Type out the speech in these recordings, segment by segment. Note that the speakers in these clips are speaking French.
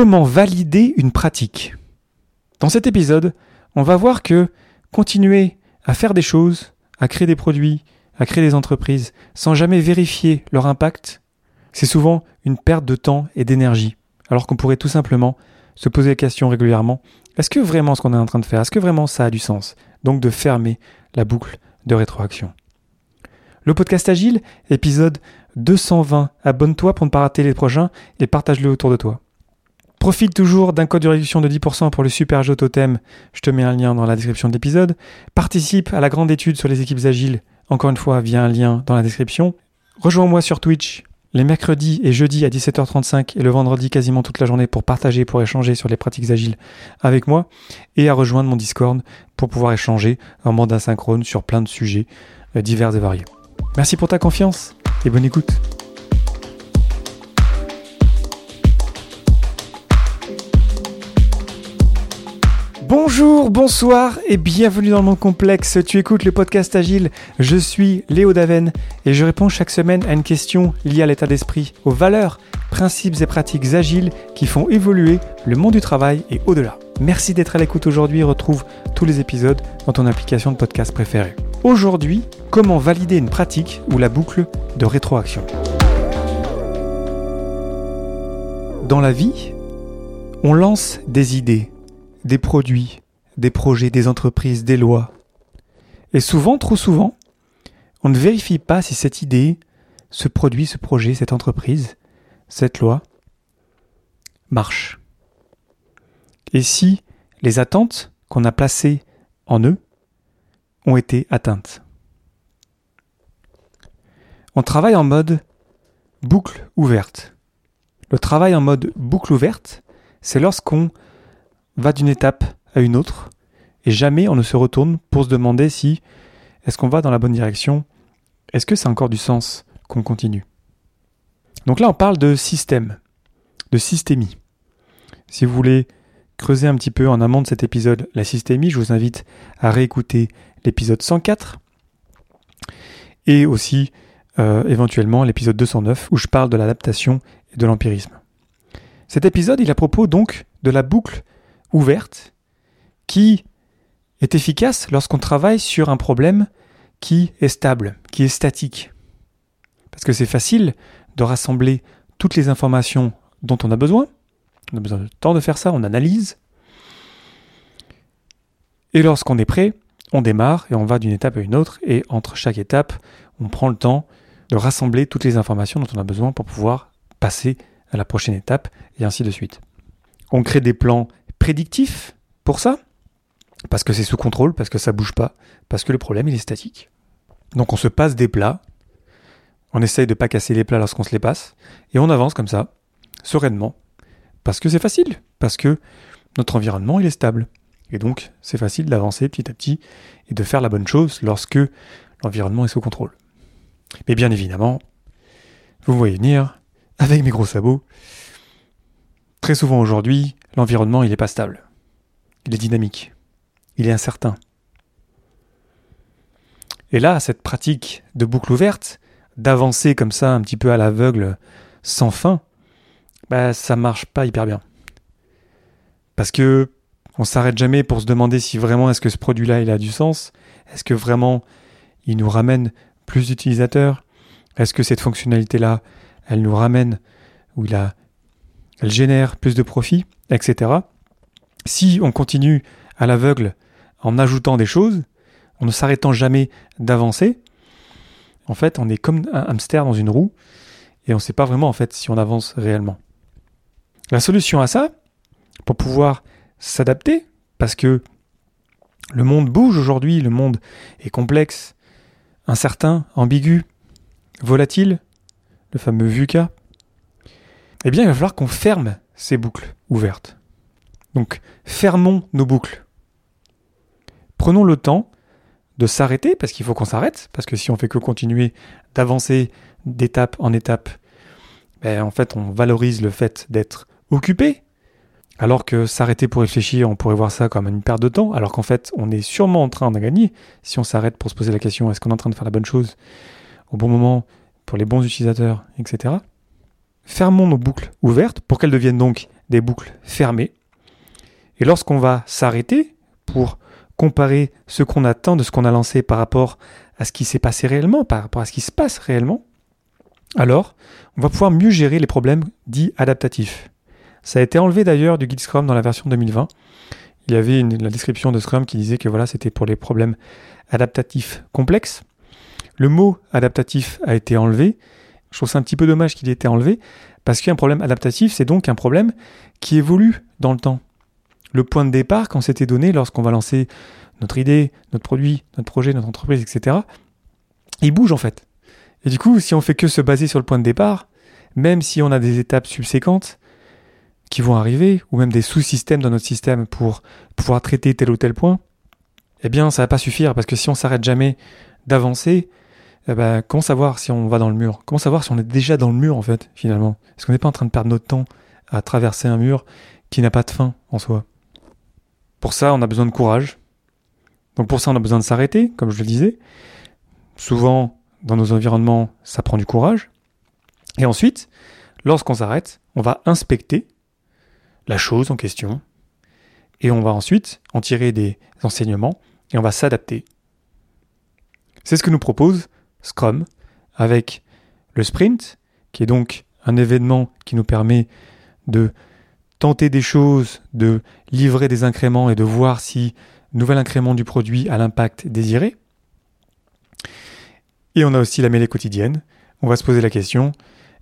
Comment valider une pratique Dans cet épisode, on va voir que continuer à faire des choses, à créer des produits, à créer des entreprises, sans jamais vérifier leur impact, c'est souvent une perte de temps et d'énergie. Alors qu'on pourrait tout simplement se poser la question régulièrement, est-ce que vraiment ce qu'on est en train de faire, est-ce que vraiment ça a du sens? Donc de fermer la boucle de rétroaction. Le podcast Agile, épisode 220. Abonne-toi pour ne pas rater les prochains et partage-le autour de toi. Profite toujours d'un code de réduction de 10% pour le super jeu totem. Je te mets un lien dans la description de l'épisode. Participe à la grande étude sur les équipes agiles, encore une fois via un lien dans la description. Rejoins-moi sur Twitch les mercredis et jeudis à 17h35 et le vendredi quasiment toute la journée pour partager, pour échanger sur les pratiques agiles avec moi et à rejoindre mon Discord pour pouvoir échanger en mode asynchrone sur plein de sujets euh, divers et variés. Merci pour ta confiance et bonne écoute. Bonjour, bonsoir et bienvenue dans le monde complexe. Tu écoutes le podcast Agile. Je suis Léo Daven et je réponds chaque semaine à une question liée à l'état d'esprit, aux valeurs, principes et pratiques agiles qui font évoluer le monde du travail et au-delà. Merci d'être à l'écoute aujourd'hui. Retrouve tous les épisodes dans ton application de podcast préférée. Aujourd'hui, comment valider une pratique ou la boucle de rétroaction? Dans la vie, on lance des idées des produits, des projets, des entreprises, des lois. Et souvent, trop souvent, on ne vérifie pas si cette idée, ce produit, ce projet, cette entreprise, cette loi marche. Et si les attentes qu'on a placées en eux ont été atteintes. On travaille en mode boucle ouverte. Le travail en mode boucle ouverte, c'est lorsqu'on va d'une étape à une autre, et jamais on ne se retourne pour se demander si est-ce qu'on va dans la bonne direction, est-ce que a encore du sens qu'on continue? Donc là on parle de système, de systémie. Si vous voulez creuser un petit peu en amont de cet épisode la systémie, je vous invite à réécouter l'épisode 104 et aussi euh, éventuellement l'épisode 209 où je parle de l'adaptation et de l'empirisme. Cet épisode, il est à propos donc de la boucle ouverte qui est efficace lorsqu'on travaille sur un problème qui est stable, qui est statique. Parce que c'est facile de rassembler toutes les informations dont on a besoin. On a besoin de temps de faire ça, on analyse. Et lorsqu'on est prêt, on démarre et on va d'une étape à une autre. Et entre chaque étape, on prend le temps de rassembler toutes les informations dont on a besoin pour pouvoir passer à la prochaine étape et ainsi de suite. On crée des plans prédictif pour ça, parce que c'est sous contrôle, parce que ça bouge pas, parce que le problème il est statique. Donc on se passe des plats, on essaye de pas casser les plats lorsqu'on se les passe, et on avance comme ça, sereinement, parce que c'est facile, parce que notre environnement il est stable. Et donc c'est facile d'avancer petit à petit et de faire la bonne chose lorsque l'environnement est sous contrôle. Mais bien évidemment, vous voyez venir, avec mes gros sabots, très souvent aujourd'hui, l'environnement il n'est pas stable. Il est dynamique. Il est incertain. Et là, cette pratique de boucle ouverte, d'avancer comme ça un petit peu à l'aveugle, sans fin, bah ça marche pas hyper bien. Parce que on s'arrête jamais pour se demander si vraiment est-ce que ce produit-là il a du sens, est-ce que vraiment il nous ramène plus d'utilisateurs, est-ce que cette fonctionnalité-là, elle nous ramène ou il a, elle génère plus de profit etc. Si on continue à l'aveugle en ajoutant des choses, en ne s'arrêtant jamais d'avancer, en fait, on est comme un hamster dans une roue et on ne sait pas vraiment en fait si on avance réellement. La solution à ça, pour pouvoir s'adapter, parce que le monde bouge aujourd'hui, le monde est complexe, incertain, ambigu, volatile, le fameux VUCA, eh bien il va falloir qu'on ferme ces boucles ouvertes. Donc fermons nos boucles. Prenons le temps de s'arrêter, parce qu'il faut qu'on s'arrête, parce que si on fait que continuer d'avancer d'étape en étape, ben, en fait on valorise le fait d'être occupé, alors que s'arrêter pour réfléchir, on pourrait voir ça comme une perte de temps, alors qu'en fait on est sûrement en train de gagner si on s'arrête pour se poser la question est-ce qu'on est en train de faire la bonne chose au bon moment pour les bons utilisateurs, etc. fermons nos boucles ouvertes pour qu'elles deviennent donc des boucles fermées. Et lorsqu'on va s'arrêter pour comparer ce qu'on attend de ce qu'on a lancé par rapport à ce qui s'est passé réellement, par rapport à ce qui se passe réellement, alors on va pouvoir mieux gérer les problèmes dits adaptatifs. Ça a été enlevé d'ailleurs du guide Scrum dans la version 2020. Il y avait la description de Scrum qui disait que voilà, c'était pour les problèmes adaptatifs complexes. Le mot adaptatif a été enlevé. Je trouve ça un petit peu dommage qu'il ait été enlevé parce qu'un problème adaptatif, c'est donc un problème qui évolue dans le temps. Le point de départ, quand c'était donné lorsqu'on va lancer notre idée, notre produit, notre projet, notre entreprise, etc., il bouge en fait. Et du coup, si on fait que se baser sur le point de départ, même si on a des étapes subséquentes qui vont arriver, ou même des sous-systèmes dans notre système pour pouvoir traiter tel ou tel point, eh bien, ça va pas suffire parce que si on s'arrête jamais d'avancer, eh ben, comment savoir si on va dans le mur? Comment savoir si on est déjà dans le mur en fait, finalement? Est-ce qu'on n'est pas en train de perdre notre temps à traverser un mur qui n'a pas de fin en soi? Pour ça, on a besoin de courage. Donc pour ça, on a besoin de s'arrêter, comme je le disais. Souvent, dans nos environnements, ça prend du courage. Et ensuite, lorsqu'on s'arrête, on va inspecter la chose en question. Et on va ensuite en tirer des enseignements et on va s'adapter. C'est ce que nous propose Scrum avec le sprint, qui est donc un événement qui nous permet de tenter des choses, de livrer des incréments et de voir si nouvel incrément du produit a l'impact désiré. Et on a aussi la mêlée quotidienne. On va se poser la question,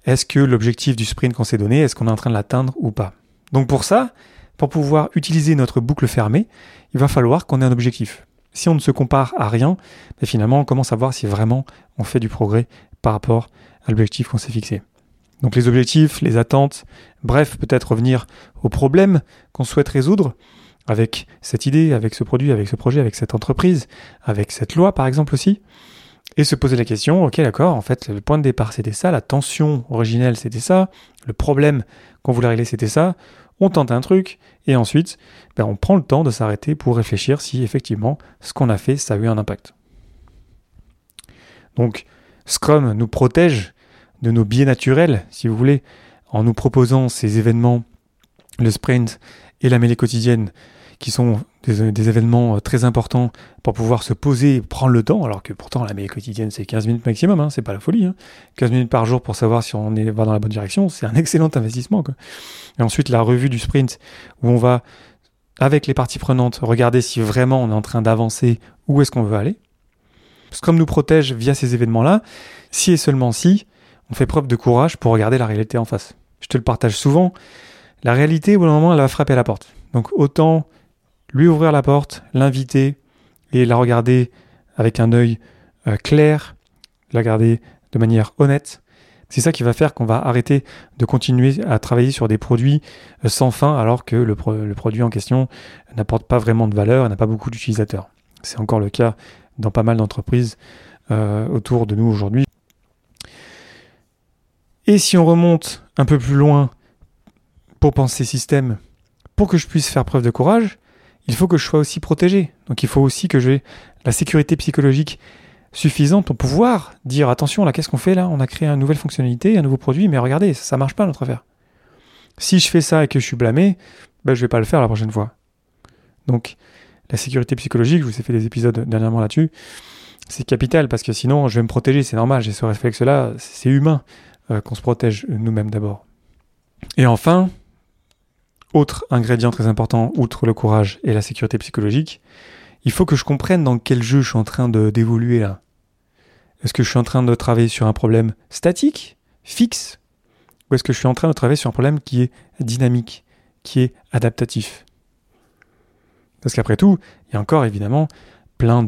est-ce que l'objectif du sprint qu'on s'est donné, est-ce qu'on est en train de l'atteindre ou pas? Donc pour ça, pour pouvoir utiliser notre boucle fermée, il va falloir qu'on ait un objectif. Si on ne se compare à rien, ben finalement on commence à voir si vraiment on fait du progrès par rapport à l'objectif qu'on s'est fixé. Donc les objectifs, les attentes, bref, peut-être revenir aux problèmes qu'on souhaite résoudre avec cette idée, avec ce produit, avec ce projet, avec cette entreprise, avec cette loi par exemple aussi et se poser la question, ok d'accord, en fait le point de départ c'était ça, la tension originelle c'était ça, le problème qu'on voulait régler c'était ça, on tente un truc, et ensuite ben, on prend le temps de s'arrêter pour réfléchir si effectivement ce qu'on a fait ça a eu un impact. Donc Scrum nous protège de nos biais naturels, si vous voulez, en nous proposant ces événements, le sprint et la mêlée quotidienne, qui sont des, événements euh, très importants pour pouvoir se poser et prendre le temps, alors que pourtant la mêlée quotidienne c'est 15 minutes maximum, hein, c'est pas la folie. Hein. 15 minutes par jour pour savoir si on va dans la bonne direction, c'est un excellent investissement. Et ensuite la revue du sprint, où on va, avec les parties prenantes, regarder si vraiment on est en train d'avancer, où est-ce qu'on veut aller. Scrum nous protège via ces événements-là, si et seulement si on fait preuve de courage pour regarder la réalité en face. Je te le partage souvent, la réalité au bout d'un moment elle va frapper à la porte. Donc autant lui ouvrir la porte, l'inviter et la regarder avec un œil euh, clair, la regarder de manière honnête. C'est ça qui va faire qu'on va arrêter de continuer à travailler sur des produits euh, sans fin alors que le, produit en question n'apporte pas vraiment de valeur et n'a pas beaucoup d'utilisateurs. C'est encore le cas dans pas mal d'entreprises euh, autour de nous aujourd'hui. Et si on remonte un peu plus loin pour penser système, pour que je puisse faire preuve de courage, il faut que je sois aussi protégé. Donc il faut aussi que j'ai la sécurité psychologique suffisante pour pouvoir dire attention là qu'est-ce qu'on fait là? On a créé une nouvelle fonctionnalité, un nouveau produit, mais regardez, ça, ne marche pas notre affaire. Si je fais ça et que je suis blâmé, ben, je vais pas le faire la prochaine fois. Donc la sécurité psychologique, je vous ai fait des épisodes dernièrement là-dessus, c'est capital parce que sinon je vais me protéger, c'est normal, j'ai ce réflexe-là, c'est humain euh, qu'on se protège nous-mêmes d'abord. Et enfin, autre ingrédient très important, outre le courage et la sécurité psychologique, il faut que je comprenne dans quel jeu je suis en train d'évoluer là. Est-ce que je suis en train de travailler sur un problème statique, fixe, ou est-ce que je suis en train de travailler sur un problème qui est dynamique, qui est adaptatif? Parce qu'après tout, il y a encore évidemment plein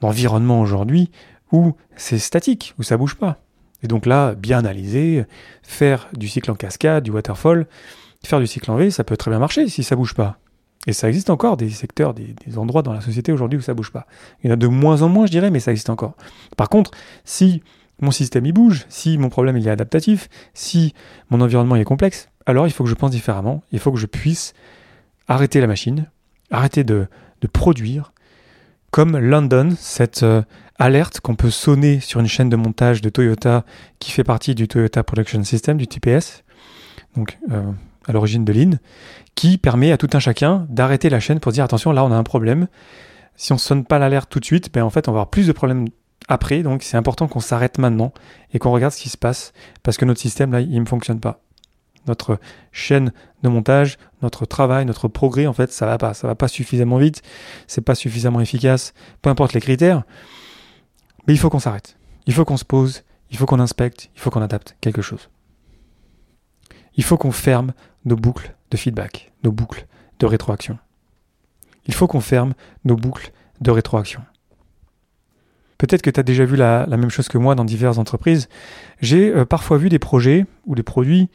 d'environnements aujourd'hui où c'est statique, où ça bouge pas. Et donc là, bien analyser, faire du cycle en cascade, du waterfall, faire du cycle en V, ça peut très bien marcher si ça bouge pas. Et ça existe encore des secteurs, des, endroits dans la société aujourd'hui où ça bouge pas. Il y en a de moins en moins, je dirais, mais ça existe encore. Par contre, si mon système y bouge, si mon problème il est adaptatif, si mon environnement est complexe, alors il faut que je pense différemment. Il faut que je puisse arrêter la machine, arrêter de, produire, comme London, cette euh, alerte qu'on peut sonner sur une chaîne de montage de Toyota qui fait partie du Toyota Production System, du TPS donc à l'origine de Lean, qui permet à tout un chacun d'arrêter la chaîne pour dire attention, là on a un problème. Si on ne sonne pas l'alerte tout de suite, ben en fait on va avoir plus de problèmes après, donc c'est important qu'on s'arrête maintenant et qu'on regarde ce qui se passe parce que notre système là, il ne fonctionne pas. Notre chaîne de montage, notre travail, notre progrès, en fait, ça va pas, ça va pas suffisamment vite, c'est pas suffisamment efficace, peu importe les critères, mais il faut qu'on s'arrête. Il faut qu'on se pose, il faut qu'on inspecte, il faut qu'on adapte quelque chose. Il faut qu'on ferme nos boucles de feedback, nos boucles de rétroaction. Il faut qu'on ferme nos boucles de rétroaction. Peut-être que tu as déjà vu la, même chose que moi dans diverses entreprises. J'ai euh, parfois vu des projets ou des produits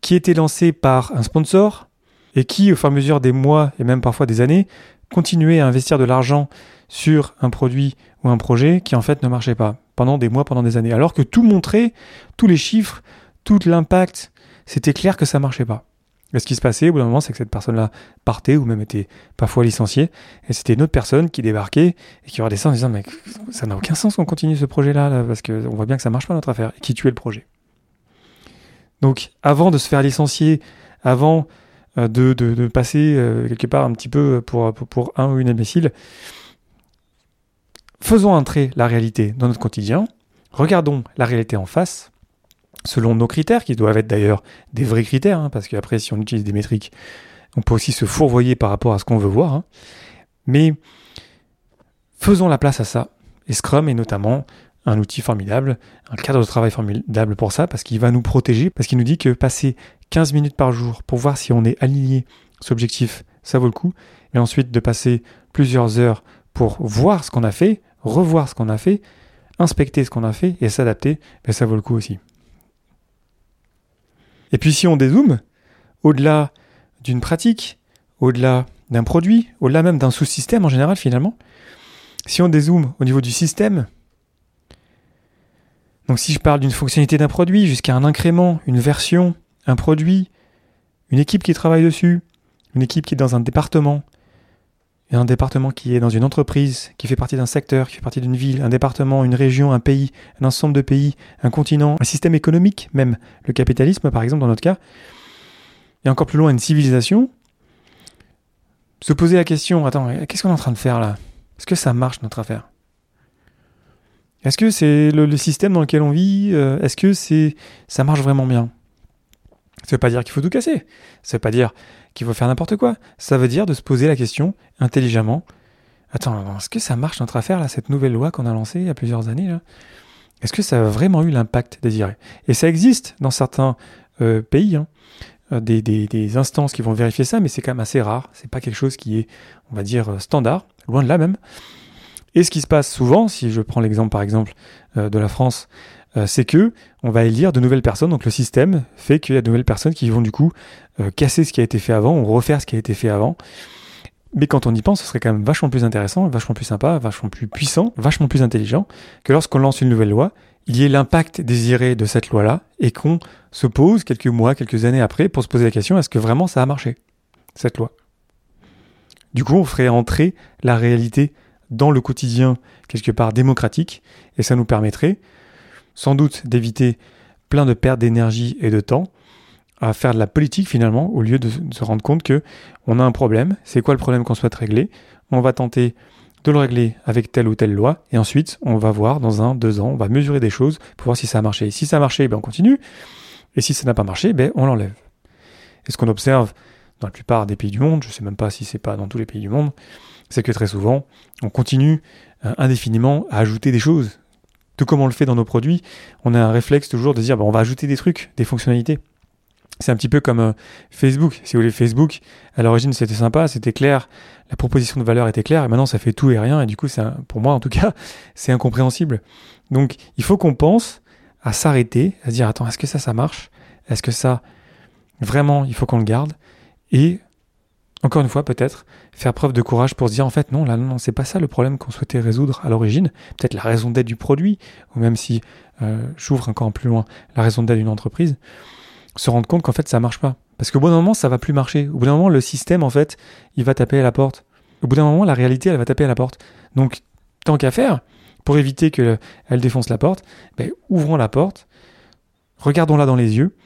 qui étaient lancés par un sponsor et qui, au fur et à mesure des mois et même parfois des années, continuaient à investir de l'argent sur un produit ou un projet qui en fait ne marchait pas pendant des mois, pendant des années. Alors que tout montrait, tous les chiffres, tout l'impact, c'était clair que ça marchait pas. Et ce qui se passait au bout d'un moment, c'est que cette personne-là partait ou même était parfois licenciée. Et c'était une autre personne qui débarquait et qui redescend en disant Mais ça n'a aucun sens qu'on continue ce projet-là, parce qu'on voit bien que ça marche pas notre affaire. Et qui tuait le projet. Donc avant de se faire licencier, avant euh, de, passer euh, quelque part un petit peu pour, un ou une imbécile, faisons entrer la réalité dans notre quotidien, regardons la réalité en face selon nos critères, qui doivent être d'ailleurs des vrais critères, hein, parce qu'après, si on utilise des métriques, on peut aussi se fourvoyer par rapport à ce qu'on veut voir. Hein. Mais faisons la place à ça. Et Scrum est notamment un outil formidable, un cadre de travail formidable pour ça, parce qu'il va nous protéger, parce qu'il nous dit que passer 15 minutes par jour pour voir si on est aligné sur l'objectif, ça vaut le coup. Et ensuite de passer plusieurs heures pour voir ce qu'on a fait, revoir ce qu'on a fait, inspecter ce qu'on a fait et s'adapter, ben ça vaut le coup aussi. Et puis si on dézoome, au-delà d'une pratique, au-delà d'un produit, au-delà même d'un sous-système en général finalement, si on dézoome au niveau du système, donc si je parle d'une fonctionnalité d'un produit jusqu'à un incrément, une version, un produit, une équipe qui travaille dessus, une équipe qui est dans un département, et un département qui est dans une entreprise, qui fait partie d'un secteur, qui fait partie d'une ville, un département, une région, un pays, un ensemble de pays, un continent, un système économique même, le capitalisme par exemple dans notre cas, et encore plus loin une civilisation, se poser la question, attends, qu'est-ce qu'on est en train de faire là? Est-ce que ça marche notre affaire? Est-ce que c'est le, système dans lequel on vit? Euh, Est-ce que c'est ça marche vraiment bien? Ça veut pas dire qu'il faut tout casser. Ça veut pas dire qu'il faut faire n'importe quoi. Ça veut dire de se poser la question intelligemment. Attends, est-ce que ça marche notre affaire, là, cette nouvelle loi qu'on a lancée il y a plusieurs années là? Est-ce que ça a vraiment eu l'impact désiré Et ça existe dans certains euh, pays, hein, euh, des, instances qui vont vérifier ça, mais c'est quand même assez rare. C'est pas quelque chose qui est, on va dire, standard, loin de là même. Et ce qui se passe souvent, si je prends l'exemple par exemple euh, de la France, euh, c'est que on va élire de nouvelles personnes. Donc le système fait qu'il y a de nouvelles personnes qui vont du coup euh, casser ce qui a été fait avant ou refaire ce qui a été fait avant. Mais quand on y pense, ce serait quand même vachement plus intéressant, vachement plus sympa, vachement plus puissant, vachement plus intelligent que lorsqu'on lance une nouvelle loi, il y ait l'impact désiré de cette loi-là et qu'on se pose quelques mois, quelques années après pour se poser la question est-ce que vraiment ça a marché, cette loi? Du coup, on ferait entrer la réalité dans le quotidien quelque part démocratique et ça nous permettrait sans doute d'éviter plein de pertes d'énergie et de temps à faire de la politique finalement au lieu de, se rendre compte que on a un problème, c'est quoi le problème qu'on souhaite régler, on va tenter de le régler avec telle ou telle loi et ensuite on va voir dans un, deux ans, on va mesurer des choses pour voir si ça a marché. si ça a marché, ben on continue et si ça n'a pas marché, ben on l'enlève. Et ce qu'on observe dans la plupart des pays du monde, je ne sais même pas si c'est pas dans tous les pays du monde, c'est que très souvent on continue euh, indéfiniment à ajouter des choses tout comme on le fait dans nos produits, on a un réflexe toujours de dire bah, on va ajouter des trucs, des fonctionnalités. C'est un petit peu comme euh, Facebook. Si vous voulez, Facebook, à l'origine c'était sympa, c'était clair, la proposition de valeur était claire, et maintenant ça fait tout et rien, et du coup, pour moi en tout cas, c'est incompréhensible. Donc il faut qu'on pense à s'arrêter, à se dire attends, est-ce que ça, ça marche? Est-ce que ça, vraiment, il faut qu'on le garde? Et encore une fois, peut-être faire preuve de courage pour se dire en fait non, là non, c'est pas ça le problème qu'on souhaitait résoudre à l'origine. Peut-être la raison d'être du produit, ou même si euh, j'ouvre encore plus loin la raison d'être d'une entreprise, se rendre compte qu'en fait ça marche pas. Parce qu'au bout d'un moment, ça va plus marcher. Au bout d'un moment, le système, en fait, il va taper à la porte. Au bout d'un moment, la réalité, elle va taper à la porte. Donc, tant qu'à faire, pour éviter qu'elle défonce la porte, ben, ouvrons la porte, regardons-la dans les yeux,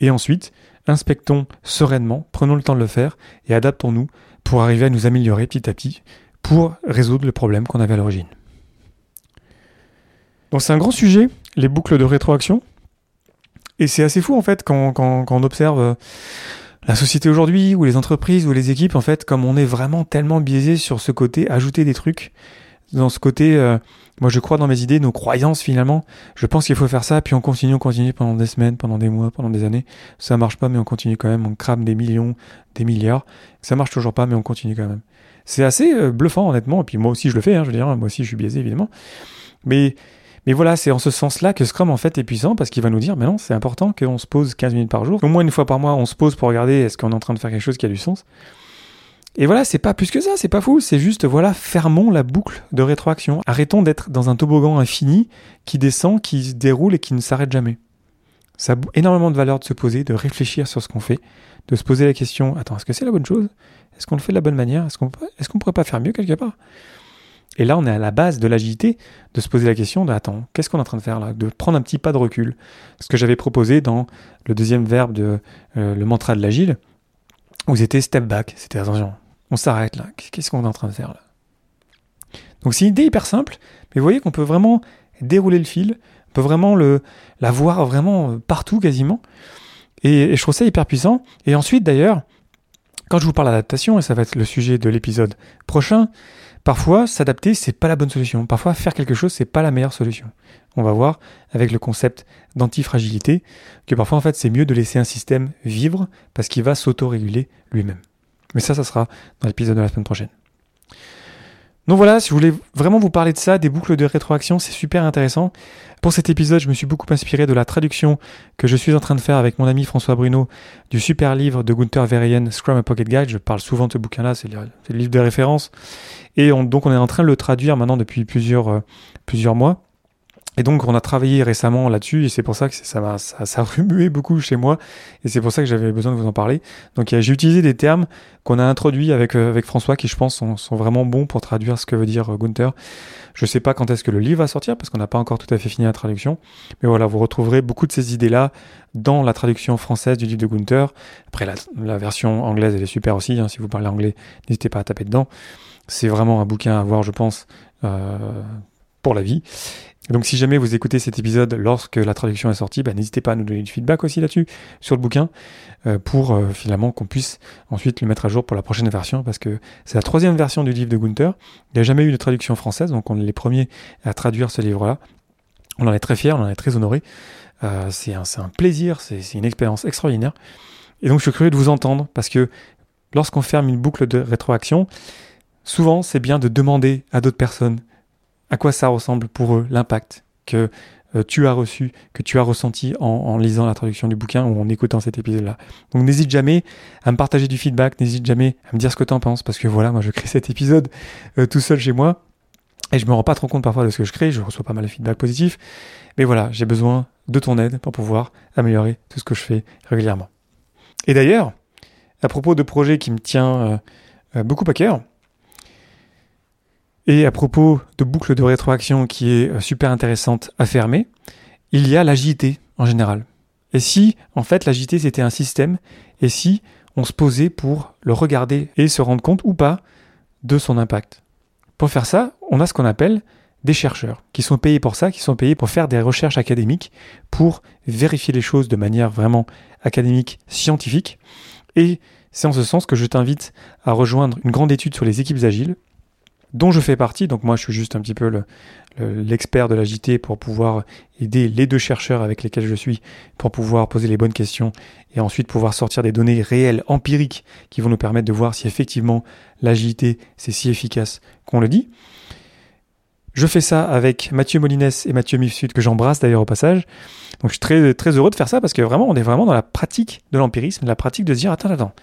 et ensuite, inspectons sereinement, prenons le temps de le faire et adaptons-nous pour arriver à nous améliorer petit à petit pour résoudre le problème qu'on avait à l'origine. Donc c'est un grand sujet, les boucles de rétroaction. Et c'est assez fou en fait quand, quand, on observe euh, la société aujourd'hui ou les entreprises ou les équipes en fait comme on est vraiment tellement biaisé sur ce côté ajouter des trucs dans ce côté euh, moi je crois dans mes idées nos croyances finalement. Je pense qu'il faut faire ça puis on continue on continue pendant des semaines pendant des mois pendant des années. Ça marche pas mais on continue quand même. On crame des millions des milliards. Ça marche toujours pas mais on continue quand même. C'est assez euh, bluffant honnêtement et puis moi aussi je le fais hein, je veux dire moi aussi je suis biaisé évidemment. Mais mais voilà, c'est en ce sens-là que Scrum en fait est puissant parce qu'il va nous dire, mais non, c'est important qu'on se pose 15 minutes par jour. Au moins une fois par mois, on se pose pour regarder est-ce qu'on est en train de faire quelque chose qui a du sens. Et voilà, c'est pas plus que ça, c'est pas fou, c'est juste, voilà, fermons la boucle de rétroaction. Arrêtons d'être dans un toboggan infini qui descend, qui se déroule et qui ne s'arrête jamais. Ça a énormément de valeur de se poser, de réfléchir sur ce qu'on fait, de se poser la question, attends, est-ce que c'est la bonne chose? Est-ce qu'on le fait de la bonne manière? Est-ce qu'on pourrait pas faire mieux quelque part? Et là, on est à la base de l'agilité, de se poser la question de attends, qu'est-ce qu'on est en train de faire là? De prendre un petit pas de recul. Ce que j'avais proposé dans le deuxième verbe de euh, le mantra de l'agile, où c'était step back. C'était attention, on s'arrête là. Qu'est-ce qu'on est en train de faire là? Donc c'est une idée hyper simple, mais vous voyez qu'on peut vraiment dérouler le fil, on peut vraiment le, la voir vraiment partout quasiment. Et, et je trouve ça hyper puissant. Et ensuite d'ailleurs, quand je vous parle d'adaptation, et ça va être le sujet de l'épisode prochain, Parfois, s'adapter, c'est pas la bonne solution. Parfois, faire quelque chose, c'est pas la meilleure solution. On va voir avec le concept d'antifragilité que parfois, en fait, c'est mieux de laisser un système vivre parce qu'il va s'autoréguler lui-même. Mais ça, ça sera dans l'épisode de la semaine prochaine. Donc voilà, si je voulais vraiment vous parler de ça, des boucles de rétroaction, c'est super intéressant. Pour cet épisode, je me suis beaucoup inspiré de la traduction que je suis en train de faire avec mon ami François Bruno du super livre de Gunther Verheyen, Scrum a Pocket Guide. Je parle souvent de ce bouquin-là, c'est le, livre de référence. Et donc on est en train de le traduire maintenant depuis plusieurs, euh, plusieurs mois. Et donc on a travaillé récemment là-dessus et c'est pour ça que ça ça, ça, a beaucoup chez moi et c'est pour ça que j'avais besoin de vous en parler. Donc j'ai utilisé des termes qu'on a introduits avec euh, avec François qui je pense sont, vraiment bons pour traduire ce que veut dire euh, Gunther. Je sais pas quand est-ce que le livre va sortir parce qu'on n'a pas encore tout à fait fini la traduction, mais voilà vous retrouverez beaucoup de ces idées là dans la traduction française du livre de Gunther. Après la, la version anglaise elle est super aussi. Hein, si vous parlez anglais n'hésitez pas à taper dedans. C'est vraiment un bouquin à voir je pense. Euh, pour la vie. Donc si jamais vous écoutez cet épisode lorsque la traduction est sortie, bah, n'hésitez pas à nous donner du feedback aussi là-dessus, sur le bouquin, euh, pour euh, finalement qu'on puisse ensuite le mettre à jour pour la prochaine version, parce que c'est la troisième version du livre de Gunther. Il n'y a jamais eu de traduction française, donc on est les premiers à traduire ce livre-là. On en est très fiers, on en est très honorés. Euh, c'est un, un, plaisir, c'est une expérience extraordinaire. Et donc je suis curieux de vous entendre, parce que lorsqu'on ferme une boucle de rétroaction, souvent c'est bien de demander à d'autres personnes à quoi ça ressemble pour eux, l'impact que euh, tu as reçu, que tu as ressenti en, lisant la traduction du bouquin ou en écoutant cet épisode-là? Donc n'hésite jamais à me partager du feedback, n'hésite jamais à me dire ce que tu en penses, parce que voilà, moi je crée cet épisode euh, tout seul chez moi, et je me rends pas trop compte parfois de ce que je crée, je reçois pas mal de feedback positif, mais voilà, j'ai besoin de ton aide pour pouvoir améliorer tout ce que je fais régulièrement. Et d'ailleurs, à propos de projets qui me tient euh, beaucoup à cœur, et à propos de boucle de rétroaction qui est euh, super intéressante à fermer, il y a l'agilité en général. Et si, en fait, l'agilité c'était un système, et si on se posait pour le regarder et se rendre compte ou pas de son impact. Pour faire ça, on a ce qu'on appelle des chercheurs qui sont payés pour ça, qui sont payés pour faire des recherches académiques, pour vérifier les choses de manière vraiment académique, scientifique. Et c'est en ce sens que je t'invite à rejoindre une grande étude sur les équipes agiles dont je fais partie. Donc moi, je suis juste un petit peu l'expert de l'agité pour pouvoir aider les deux chercheurs avec lesquels je suis pour pouvoir poser les bonnes questions et ensuite pouvoir sortir des données réelles, empiriques, qui vont nous permettre de voir si effectivement l'agilité, c'est si efficace qu'on le dit. Je fais ça avec Mathieu Molines et Mathieu Mifsud, que j'embrasse d'ailleurs au passage. Donc je suis très, très heureux de faire ça parce que vraiment, on est vraiment dans la pratique de l'empirisme, la pratique de se dire, attends, attends,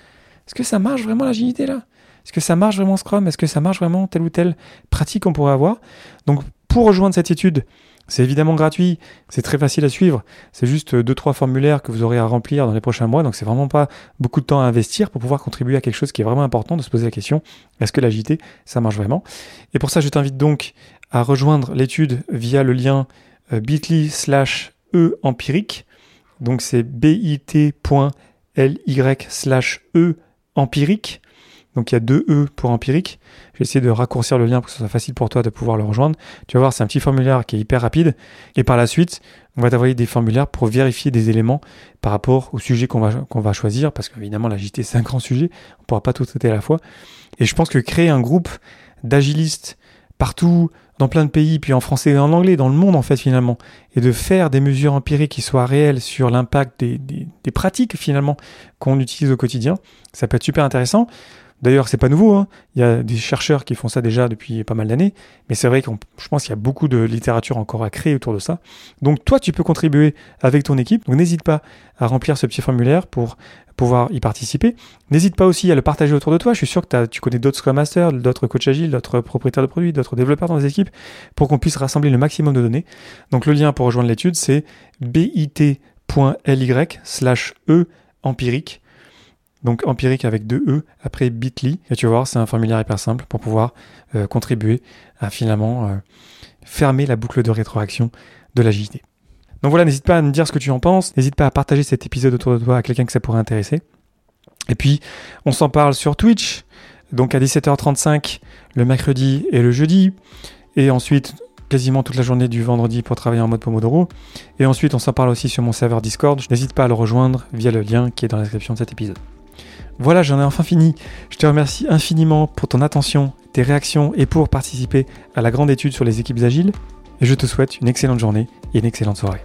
est-ce que ça marche vraiment l'agilité là? Est-ce que ça marche vraiment Scrum? Est-ce que ça marche vraiment telle ou telle pratique qu'on pourrait avoir? Donc pour rejoindre cette étude, c'est évidemment gratuit, c'est très facile à suivre. C'est juste deux trois formulaires que vous aurez à remplir dans les prochains mois, donc c'est vraiment pas beaucoup de temps à investir pour pouvoir contribuer à quelque chose qui est vraiment important, de se poser la question est-ce que l'agilité ça marche vraiment? Et pour ça, je t'invite donc à rejoindre l'étude via le lien euh, bit.ly slash e empirique. Donc c'est bit.ly L-Y slash E empirique. Donc il y a deux E pour empirique. Je vais essayer de raccourcir le lien pour que ce soit facile pour toi de pouvoir le rejoindre. Tu vas voir, c'est un petit formulaire qui est hyper rapide. Et par la suite, on va t'envoyer des formulaires pour vérifier des éléments par rapport au sujet qu'on va, choisir. Parce qu'évidemment, la c'est un grand sujet. On ne pourra pas tout traiter à la fois. Et je pense que créer un groupe d'agilistes partout, dans plein de pays, puis en français et en anglais, dans le monde en fait finalement, et de faire des mesures empiriques qui soient réelles sur l'impact des pratiques finalement qu'on utilise au quotidien, ça peut être super intéressant. D'ailleurs, c'est pas nouveau. Hein. Il y a des chercheurs qui font ça déjà depuis pas mal d'années. Mais c'est vrai que je pense qu'il y a beaucoup de littérature encore à créer autour de ça. Donc, toi, tu peux contribuer avec ton équipe. Donc, n'hésite pas à remplir ce petit formulaire pour pouvoir y participer. N'hésite pas aussi à le partager autour de toi. Je suis sûr que tu connais d'autres Scrum Masters, d'autres coachs agiles, d'autres propriétaires de produits, d'autres développeurs dans les équipes pour qu'on puisse rassembler le maximum de données. Donc, le lien pour rejoindre l'étude, c'est bit.ly slash e empirique donc empirique avec deux E, après Bitly. Et tu vas voir, c'est un formulaire hyper simple pour pouvoir euh, contribuer à finalement euh, fermer la boucle de rétroaction de l'agilité. Donc voilà, n'hésite pas à me dire ce que tu en penses, n'hésite pas à partager cet épisode autour de toi à quelqu'un que ça pourrait intéresser. Et puis, on s'en parle sur Twitch, donc à 17h35 le mercredi et le jeudi, et ensuite quasiment toute la journée du vendredi pour travailler en mode Pomodoro. Et ensuite, on s'en parle aussi sur mon serveur Discord. N'hésite pas à le rejoindre via le lien qui est dans la description de cet épisode. Voilà, j'en ai enfin fini. Je te remercie infiniment pour ton attention, tes réactions et pour participer à la grande étude sur les équipes agiles. Et je te souhaite une excellente journée et une excellente soirée.